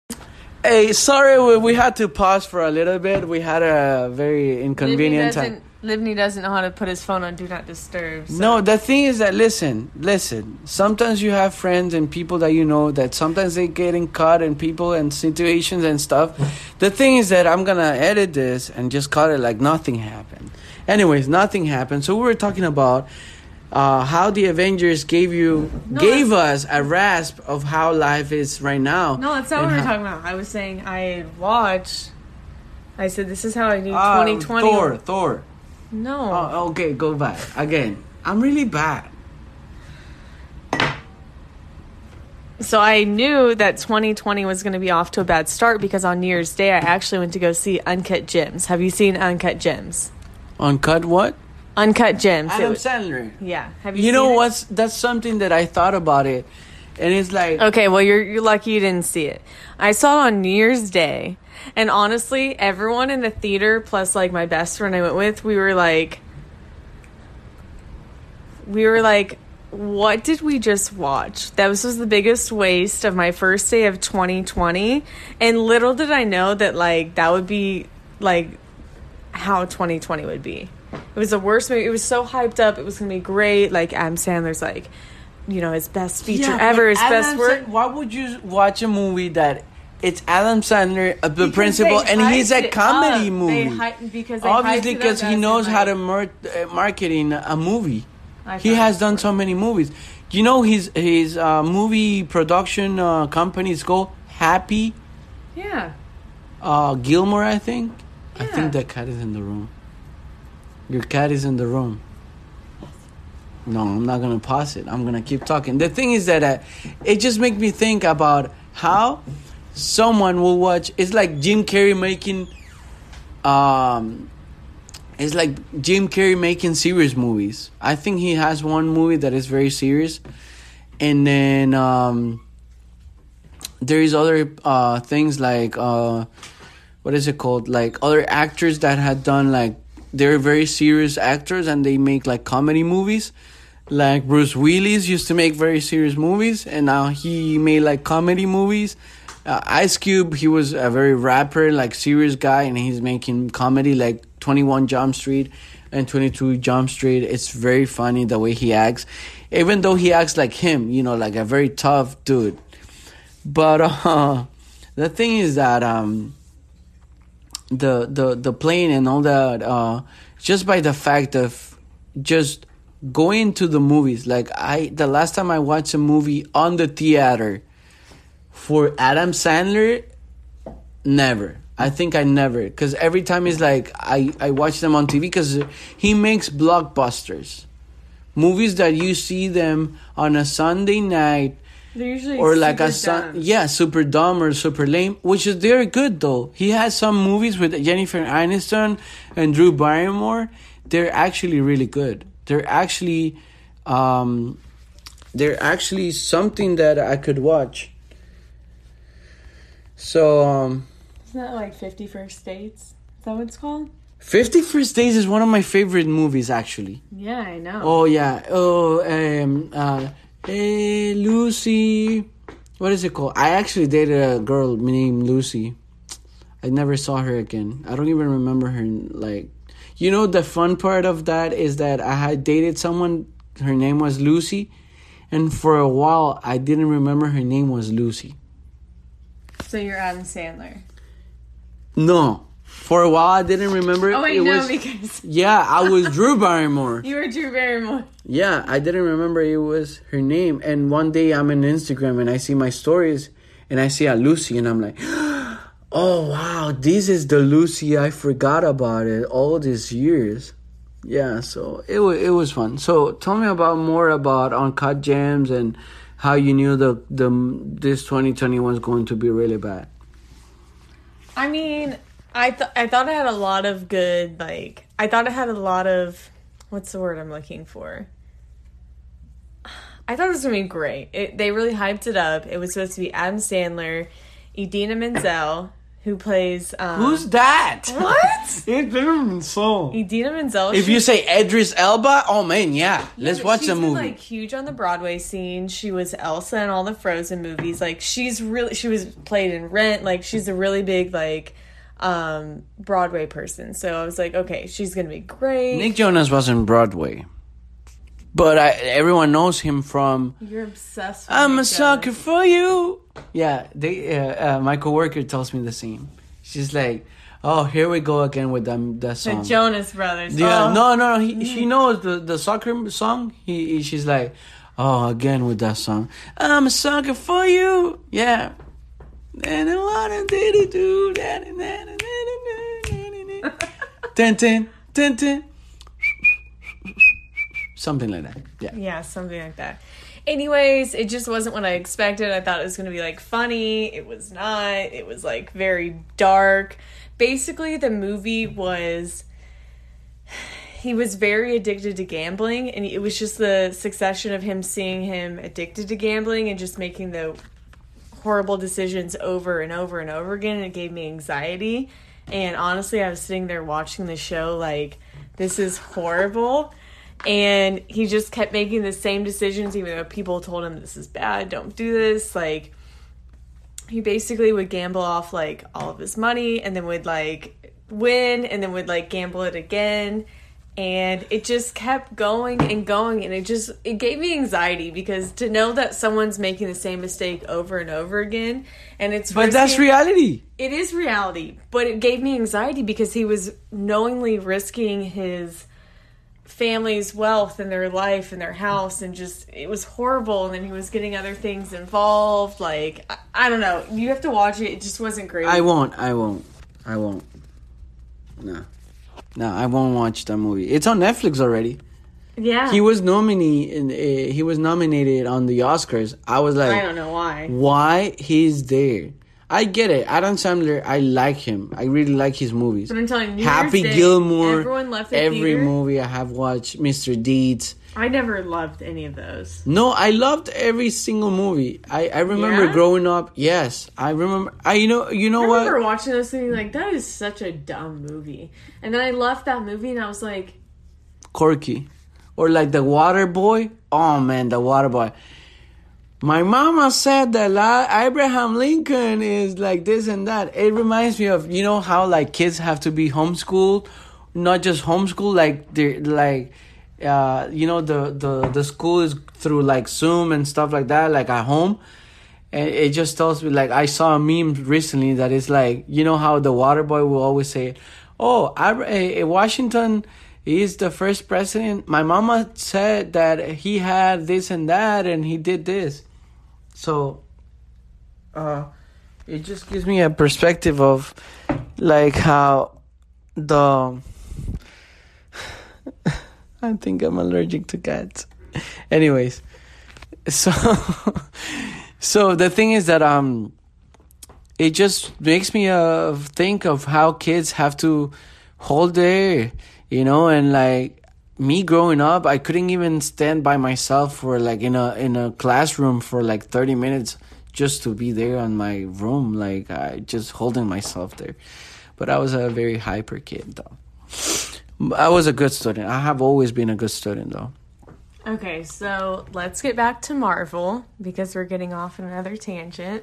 Hey, sorry, we, we had to pause for a little bit. We had a very inconvenient time. Livni doesn't know how to put his phone on do not disturb. So. No, the thing is that listen, listen. Sometimes you have friends and people that you know that sometimes they getting caught in people and situations and stuff. the thing is that I'm gonna edit this and just cut it like nothing happened. Anyways, nothing happened. So we were talking about uh, how the Avengers gave you No, gave us a rasp of how life is right now. No, that's not what we were how- talking about. I was saying I had watched. I said this is how I knew Ah, 2020. Thor, Thor. No. Oh, okay, go back again. I'm really bad. So I knew that 2020 was going to be off to a bad start because on New Year's Day I actually went to go see Uncut Gems. Have you seen Uncut Gems? Uncut what? Uncut Gems. Adam was- Sandler. yeah. Have you? You know it? what's that's something that I thought about it, and it's like Okay, well you're you're lucky you didn't see it. I saw it on New Year's Day, and honestly, everyone in the theater plus like my best friend I went with, we were like, we were like, what did we just watch? That was, was the biggest waste of my first day of 2020, and little did I know that like that would be like how 2020 would be. It was the worst movie. It was so hyped up. It was gonna be great. Like Adam Sandler's like, you know, his best feature Yeah, ever, his best Adam work. Why would you watch a movie that it's Adam Sandler, uh, the Because principal, and he's a comedy movie? They hyped, because they Obviously, because he knows how to mar- uh, marketing a movie. He has done so many movies. You know his his uh, movie production uh, company is called Happy Yeah. uh, Gilmore, I think. I think that cat is in the room. Your cat is in the room. No, I'm not gonna pause it. I'm gonna keep talking. The thing is that uh, it just makes me think about how someone will watch. It's like Jim Carrey making. Um, it's like Jim Carrey making serious movies. I think he has one movie that is very serious, and then um, there is other uh, things like uh, what is it called? Like other actors that had done like they're very serious actors and they make like comedy movies. Like Bruce Willis used to make very serious movies, and now he made like comedy movies. Uh, Ice Cube, he was a very rapper, like serious guy, and he's making comedy like Twenty One Jump Street and Twenty Two Jump Street. It's very funny the way he acts, even though he acts like him, you know, like a very tough dude. But uh, the thing is that um, the the the plane and all that, uh, just by the fact of just going to the movies, like I the last time I watched a movie on the theater for Adam Sandler, never. I think I never, because every time he's like I I watch them on TV because he makes blockbusters, movies that you see them on a Sunday night They're usually or like a sun, yeah, super dumb or super lame, which is very good though. He has some movies with Jennifer Aniston and Drew Barrymore. They're actually really good. They're actually, um, they're actually something that I could watch. So, um, Isn't that like Fifty First Dates? Is that what it's called? Fifty First Days is one of my favorite movies, actually. Yeah, I know. Oh yeah. Oh, um, uh, hey Lucy, what is it called? I actually dated a girl named Lucy. I never saw her again. I don't even remember her. Like, you know, the fun part of that is that I had dated someone. Her name was Lucy, and for a while I didn't remember her name was Lucy. So you're Adam Sandler. No, for a while I didn't remember. Oh wait, it no, was, because yeah, I was Drew Barrymore. you were Drew Barrymore. Yeah, I didn't remember it was her name. And one day I'm in Instagram and I see my stories and I see a Lucy and I'm like, oh wow, this is the Lucy I forgot about it all these years. Yeah, so it was it was fun. So tell me about more about Uncut Gems and how you knew the the this 2020 was going to be really bad. I mean, I th- I thought it had a lot of good like I thought it had a lot of what's the word I'm looking for. I thought it was gonna be great. It, they really hyped it up. It was supposed to be Adam Sandler, Idina Menzel, who plays um, Who's that? what? It didn't so. Idina Menzel. If she- you say Idris Elba, oh man, yeah, let's watch the been, movie. like huge on the Broadway scene. She was Elsa in all the Frozen movies. Like she's really she was played in Rent. Like she's a really big like um Broadway person. So I was like, okay, she's gonna be great. Nick Jonas was in Broadway, but I, everyone knows him from You're obsessed. with "I'm a sucker for you." Yeah, they. Uh, uh, my coworker tells me the same. She's like, "Oh, here we go again with them that The. Jonas Brothers. yeah, Oh. no, no, he, she knows the the soccer song. He, he- she's like, "Oh, again with that song." I'm a sucker for you. Yeah. And I wanna do do that and that and that. Ten ten ten ten. Something like that. Yeah. Yeah, something like that. Anyways, it just wasn't what I expected. I thought it was going to be like funny. It was not. It was like very dark. Basically, the movie was he was very addicted to gambling and it was just the succession of him seeing him addicted to gambling and just making the horrible decisions over and over and over again and it gave me anxiety and honestly i was sitting there watching the show like this is horrible and he just kept making the same decisions even though people told him this is bad don't do this like he basically would gamble off like all of his money and then would like win and then would like gamble it again and it just kept going and going and it just it gave me anxiety because to know that someone's making the same mistake over and over again and it's But that's reality. it is reality but it gave me anxiety because he was knowingly risking his family's wealth and their life and their house and just it was horrible and then he was getting other things involved like I, I don't know you have to watch it it just wasn't great I won't. I won't. I won't. No. No, I won't watch that movie. It's on Netflix already. yeah He was nominated. Uh, he was nominated on the Oscars. I was like, I don't know why why he's there? I get it. Adam Sandler, I like him. I really like his movies. But I'm telling you, New Happy Year's Gilmore. everyone left every theater. movie I have watched. Mr. Deeds. I never loved any of those. No, I loved every single movie. I, I remember Yeah? growing up. Yes, I remember. I you know you know I what? remember watching those thinking like that is such a dumb movie, and then I left that movie and I was like, Corky, or like the Water Boy. Oh man, the Water Boy. My mama said that Abraham Lincoln is like this and that. It reminds me of you know how like kids have to be homeschooled, not just homeschooled. Like they're like, uh, you know the the the school is through like Zoom and stuff like that, like at home. And it just tells me like I saw a meme recently that is like you know how the water boy will always say, "Oh, Abra- eh, eh, Washington is the first president." My mama said that he had this and that, and he did this. So, uh, it just gives me a perspective of like how the. I think I'm allergic to cats. Anyways, so so the thing is that um it just makes me uh think of how kids have to hold their you know and like me growing up i couldn't even stand by myself for like in a in a classroom for like 30 minutes just to be there on my room like i just holding myself there. But i was a very hyper kid though. I was a good student. I have always been a good student though. Okay, so let's get back to Marvel because we're getting off on another tangent.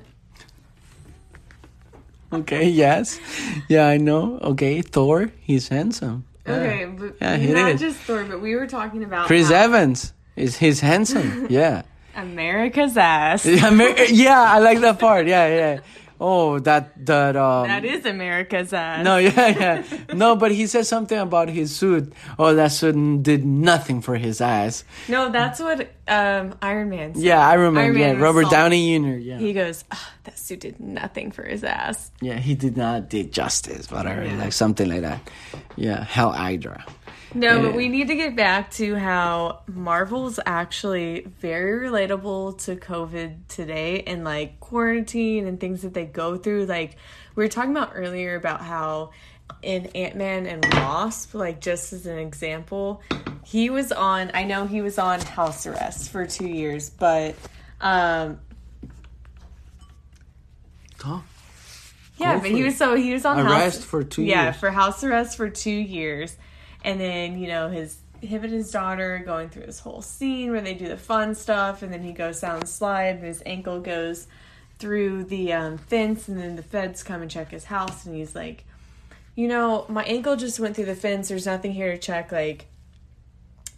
okay yes. Yeah i know. Okay thor he's handsome. Okay, but Yeah, he not is. just Thor, but we were talking about Chris how Evans is he's handsome. Yeah. America's ass. Yeah, I like that part. Yeah, yeah. Oh, that that um That is America's ass. No, yeah, yeah. No, but he said something about his suit. Oh, that suit did nothing for his ass. No, that's what um, Iron Man said. Yeah, I remember. Iron yeah, Man Robert Downey Jr. Yeah. He goes, "Ah, that suit did nothing for his ass. yeah, he did not did justice, whatever, Yeah. like something like that. Yeah, Hell Hydra. No, but we need to get back to how Marvel's actually very relatable to COVID today and like quarantine and things that they go through. Like we were talking about earlier about how in Ant Man and Wasp, like just as an example, he was on I know he was on house arrest for two years, but um Yeah, Go but he was so he was on Arrest house, for two yeah, years. for house arrest for two years, and then you know his him and his daughter going through this whole scene where they do the fun stuff, and then he goes down the slide, and his ankle goes through the um, fence, and then the feds come and check his house, and he's like, you know, my ankle just went through the fence. There's nothing here to check. Like,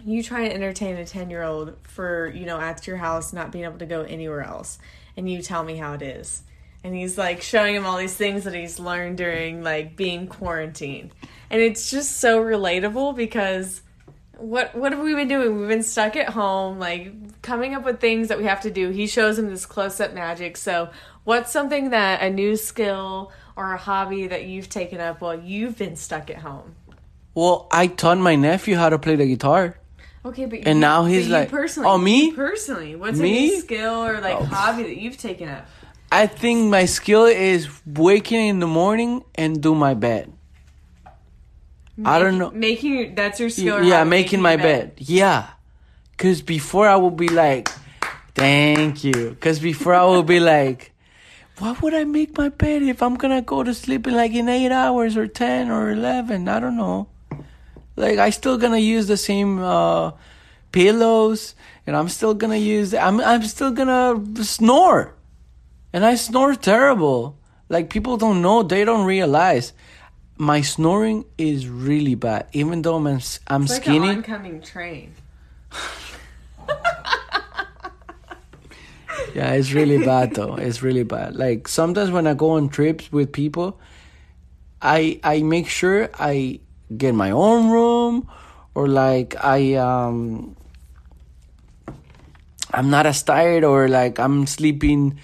you try to entertain a 10 year old for, you know, at your house, not being able to go anywhere else. And you tell me how it is. And he's like showing him all these things that he's learned during like being quarantined. And it's just so relatable because what what have we been doing? We've been stuck at home, like coming up with things that we have to do. He shows him this close up magic. So, what's something that a new skill or a hobby that you've taken up while you've been stuck at home? Well, I taught my nephew how to play the guitar. Okay, but And you- now he's like- personally, Oh, me? personally, what's a new skill or like Oh. hobby that you've taken up? I think my skill is waking in the morning and do my bed. I don't know. Making that's your skill. yeah, hobby, making my your bed. Yeah. Cause before I would be like, thank you. Cause before I would be like, why would I make my bed if I'm gonna go to sleep in like in eight hours or ten or eleven? I don't know. Like I still gonna use the same uh, pillows, and I'm still gonna use. I'm I'm still gonna snore, and I snore terrible. Like people don't know, they don't realize. My snoring is really bad, even though I'm I'm It's like skinny. an oncoming train. Yeah, it's really bad though. It's really bad. Like sometimes when I go on trips with people, I I make sure I get my own room or like I um I'm not as tired or like I'm sleeping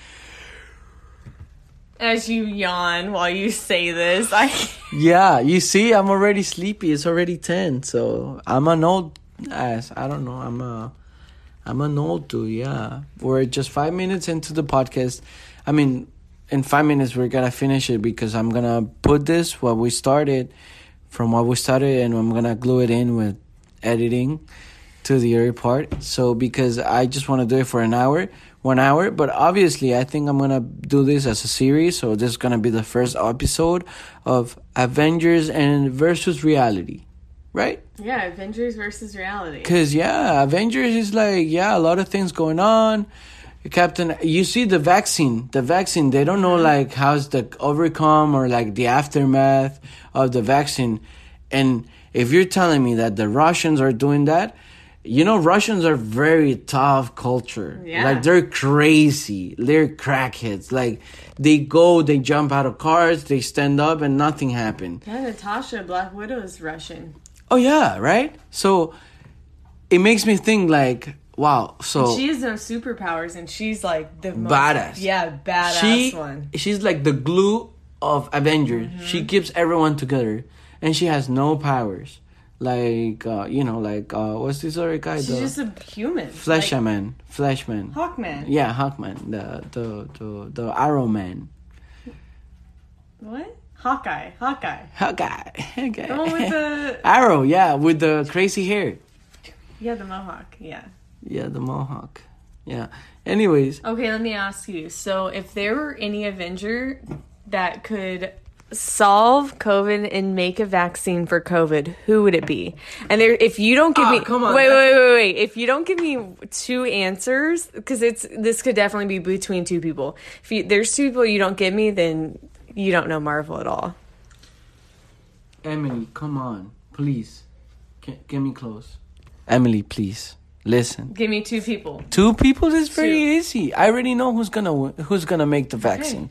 As you yawn while you say this, I Yeah, you see I'm already sleepy. It's already 10. So I'm an old ass. I don't know. I'm a I'm an old dude, yeah. We're just 5 minutes into the podcast. I mean, in five minutes we're gonna finish it because I'm gonna put this what we started from what we started and I'm gonna glue it in with editing to the other part. So because I just want to do it for an hour, one hour, but obviously I think I'm gonna do this as a series. So this is gonna be the first episode of Avengers and versus reality, right? Yeah, Avengers versus reality. Cause yeah, Avengers is like yeah, a lot of things going on. Captain, you see the vaccine. The vaccine, they don't know mm-hmm. like how's the overcome or like the aftermath of the vaccine. And if you're telling me that the Russians are doing that, you know, Russians are very tough culture. Yeah. Like they're crazy. They're crackheads. Like they go, they jump out of cars, they stand up, and nothing happened. Yeah, Natasha, Black Widow is Russian. Oh yeah, right. So it makes me think like, wow. So She has no superpowers, and she's like the most, Badass. Yeah, badass she one. she's like the glue of Avengers. Mm-hmm. She keeps everyone together, and she has no powers. Like uh, you know, like uh, what's this other guy? She's the just a human. Fleshman, Fleshman. Like, Hawkman. Yeah, Hawkman, the the the the Arrow Man. What? Hawkeye. Hawkeye. Hawkeye, Hawkeye. The one with the Arrow, yeah, with the crazy hair. yeah the mohawk. Yeah. Yeah, the mohawk. Yeah. Anyways, Okay, let me ask you. So, if there were any Avenger that could solve COVID and make a vaccine for COVID, who would it be? And there, if you don't give Ah, me, come on, wait, that's- wait, wait, wait. If you don't give me two answers, because it's this could definitely be between two people. If you, there's two people you don't give me, then you don't know Marvel at all. Emily, come on, please, get, get me close. Emily, please listen. Give me two people. Two people is very Two. easy. I already know who's gonna who's gonna make the vaccine.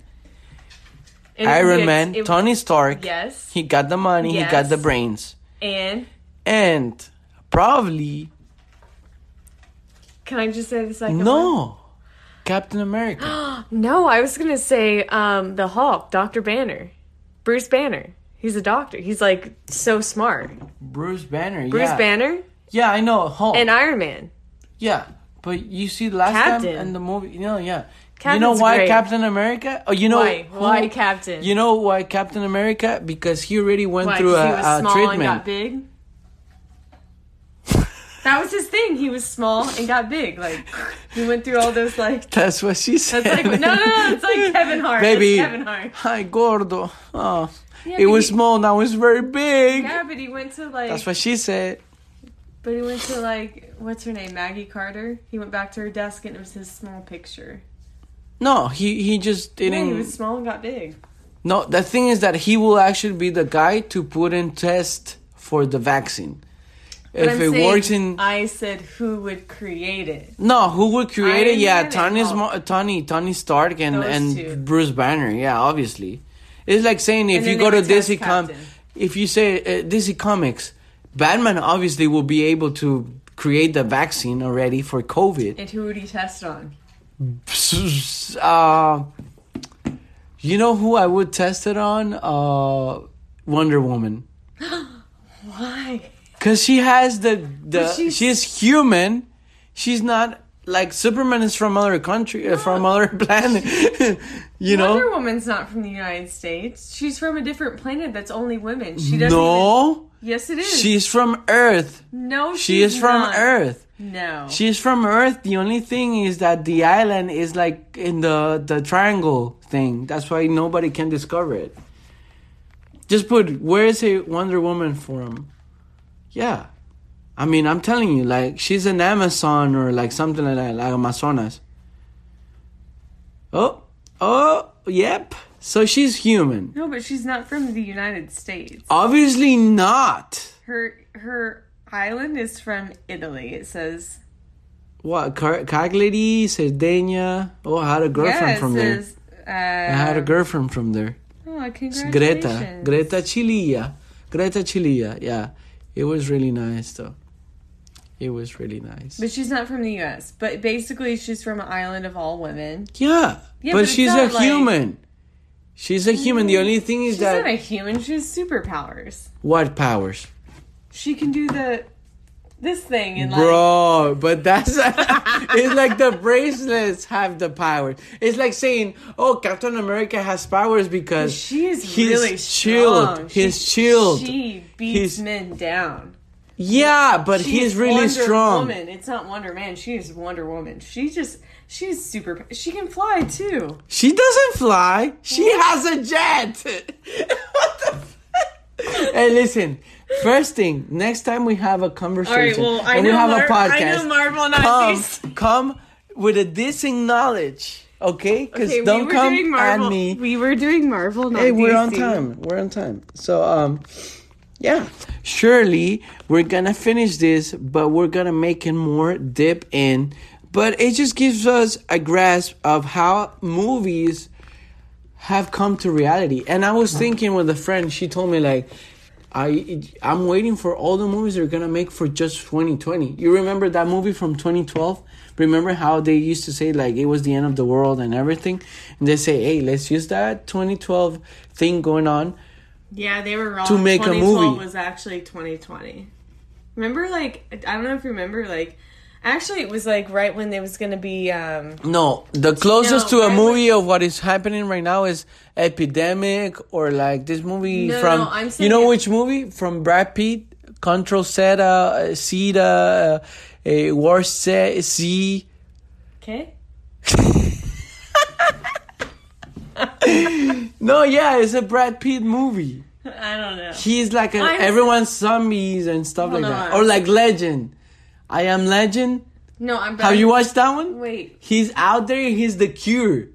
And Iron Man, it- Tony Stark. Yes. He got the money. yes. He got the brains, And and probably can I just say the second one? no, Captain America. No, I was gonna say um, the Hulk, Doctor Banner, Bruce Banner. He's a doctor. He's like so smart. Bruce Banner. Bruce yeah. Banner Yeah, I know. Hulk. and Iron Man. yeah, but you see the last Captain. time in the movie, you know, yeah. You know why great. Captain America? Oh, you know Why? who- Why Captain? You know why Captain America? Because he already went Why? through a, he was a small treatment. and got big. that was his thing. He was small and got big. Like he went through all those like. That's what she said. That's like no, no, no. It's like Kevin Hart. Baby, That's Kevin Hart. hi gordo. Oh, Yeah, it was he- small. Now it's very big. Yeah, but he went to like. That's what she said. But he went to like what's her name, Maggie Carter. He went back to her desk and it was his small picture. No, he he just didn't. he was small and got big. No, the thing is that he will actually be the guy to put in test for the vaccine. But if I'm it works in I said who would create it. no, who would create Iron it? Yeah, Man Tony's Tony Tony Stark and Those and two. Bruce Banner. Yeah, obviously. It's like saying if you go to DC com, if you say uh, DC Comics, Batman obviously will be able to create the vaccine already for COVID. And who would he test on? Uh, you know who I would test it on? Uh, Wonder Woman. Why? Cause she has the the she's- human. She's not like Superman is from other country, uh, from other planet. you know? Wonder Woman's not from the United States. She's from a different planet that's only women. She doesn't. even- no, yes, it is. she's from Earth. no. She is from. Earth. No. She's from Earth. The only thing is that the island is like in the the triangle thing. That's why nobody can discover it. Just put where is a Wonder Woman from? Yeah, I mean I'm telling you, like she's an Amazon or like something like that, like Amazonas. Oh, oh, yep. So she's human. no, but she's not from the United States. Obviously not. Her her island is from Italy. It says. What? Car- Cagliari, Sardinia. Oh, I had a girlfriend yeah, from there. Uh, I had a girlfriend from there. Oh, It's congratulations. Greta. Greta Chilia. Greta Chilia. Yeah. It was really nice though. It was really nice. But she's not from the U.S. But basically, she's from an island of all women. yeah. Yeah, but, but she's a like- human. She's a human. The only thing is She's that She's not a human. She has superpowers. what powers? She can do the this thing and like Bro, but that's it's like the bracelets have the power. It's like saying, "Oh, Captain America has powers because she's he's really chilled. strong. He's She- chilled. She beats He's- men down. yeah, but She's he's really Wonder strong. Woman. It's not Wonder Man. She is Wonder Woman. She just she's super. She can fly too. She doesn't fly. She has a jet. what the f- Hey, listen. First thing, next time we have a conversation well, I and we have Mar- a podcast, I know Marvel come, Nazis. come with a dissing knowledge, okay? Because Okay, don't we come Marvel. at me. We were doing Marvel. Not Hey, we're on time. We're on time. So, um, yeah. Surely we're gonna finish this, but we're gonna make it more dip in. But it just gives us a grasp of how movies have come to reality. And I was thinking with a friend, she told me like, I I'm waiting for all the movies they're gonna make for just 2020. You remember that movie from 2012? Remember how they used to say like it was the end of the world and everything, and they say, hey, let's use that 2012 thing going on. Yeah, they were wrong. To make a 2012 movie. was actually 2020. Remember, like I don't know if you remember, like actually it was like right when there was gonna be. um No, the closest No, to a movie of what is happening right now is Epidemic or like this movie No, from no, I'm you know it- which movie from Brad Pitt, Control Zeta, Zeta, uh, uh, War Z. Z. Okay. No, yeah, it's a Brad Pitt movie. I don't know. He's like a, everyone's zombies and stuff like that, or like Legend. I am Legend. No, I'm. Have you watched that one? Wait, He's out there. He's the cure,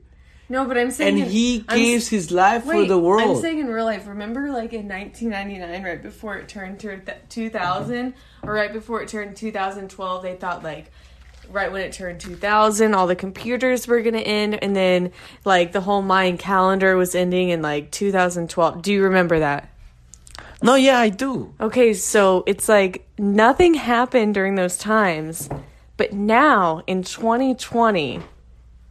no, but I'm saying. and he I'm gives his life for the world. I'm saying in real life. Remember, like in 1999, right before it turned to 2000, or right before it turned 2012, they thought like. Right when it turned 2000, all the computers were gonna end, and then like the whole Mayan calendar was ending in like 2012. Do you remember that? No, yeah, I do. Okay, so it's like nothing happened during those times, but now in 2020,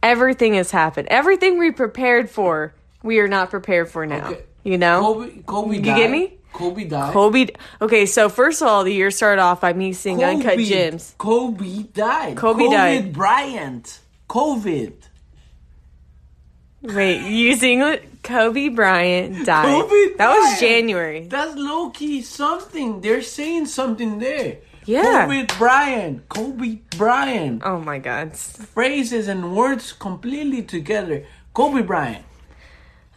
everything has happened. Everything we prepared for, we are not prepared for now. Okay. You know? Kobe, Kobe You died. get me? Kobe died. Kobe. Okay, so first of all, the year started off by me seeing Uncut Gems. Kobe died. Kobe COVID died. Bryant. COVID. Wait, using it, Kobe Bryant died. Kobe that was January. That's low key something. They're saying something there. Yeah. Kobe Bryant. Kobe Bryant. Oh my god. Phrases and words completely together. Kobe Bryant.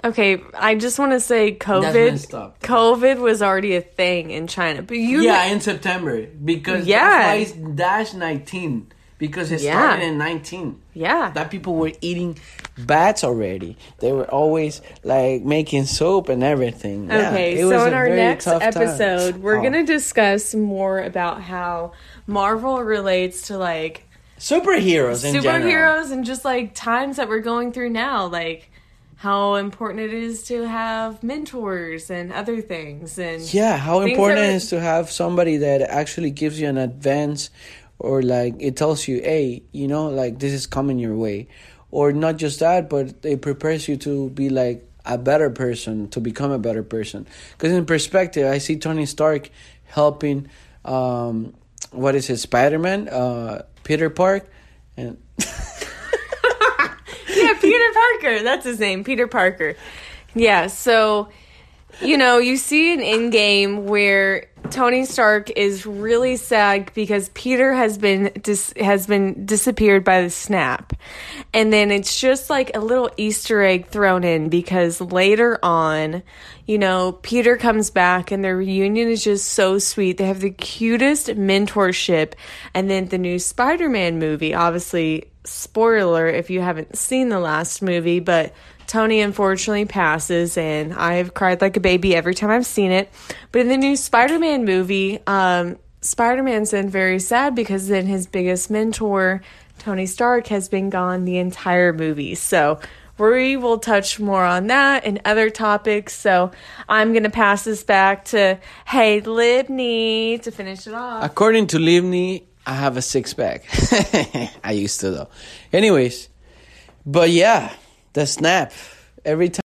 Okay, I just want to say COVID. COVID was already a thing in China, but you Yeah, in September because Yeah. that's why it's dash nineteen because it Yeah. started in nineteen. yeah. That people were eating bats already. They were always like making soap and everything. Yeah, Okay, was so in our next tough time. episode, we're Oh. gonna discuss more about how Marvel relates to like superheroes in general. superheroes and just like times that we're going through now, like how important it is to have mentors and other things. And Yeah, how important that it is to have somebody that actually gives you an advance or like it tells you, hey, you know, like this is coming your way. Or not just that, but it prepares you to be like a better person, to become a better person. Because in perspective, I see Tony Stark helping, um, what is it, Spider Man, uh, Peter Park, and yeah, Peter Parker. That's his name, Peter Parker. Yeah, so you know, you see an Endgame where Tony Stark is really sad because Peter has been dis- has been disappeared by the snap. And then it's just like a little Easter egg thrown in because later on, you know, Peter comes back and their reunion is just so sweet. They have the cutest mentorship. And then the new Spider-Man movie, obviously spoiler if you haven't seen the last movie, but Tony unfortunately passes, and I've cried like a baby every time I've seen it. But in the new Spider Man movie, um, Spider Man's been very sad because then his biggest mentor, Tony Stark, has been gone the entire movie. So we will touch more on that and other topics. So I'm going to pass this back to, hey, Libney, to finish it off. according to Livni, I have a six pack. I used to though. Anyways, but yeah, the snap every time.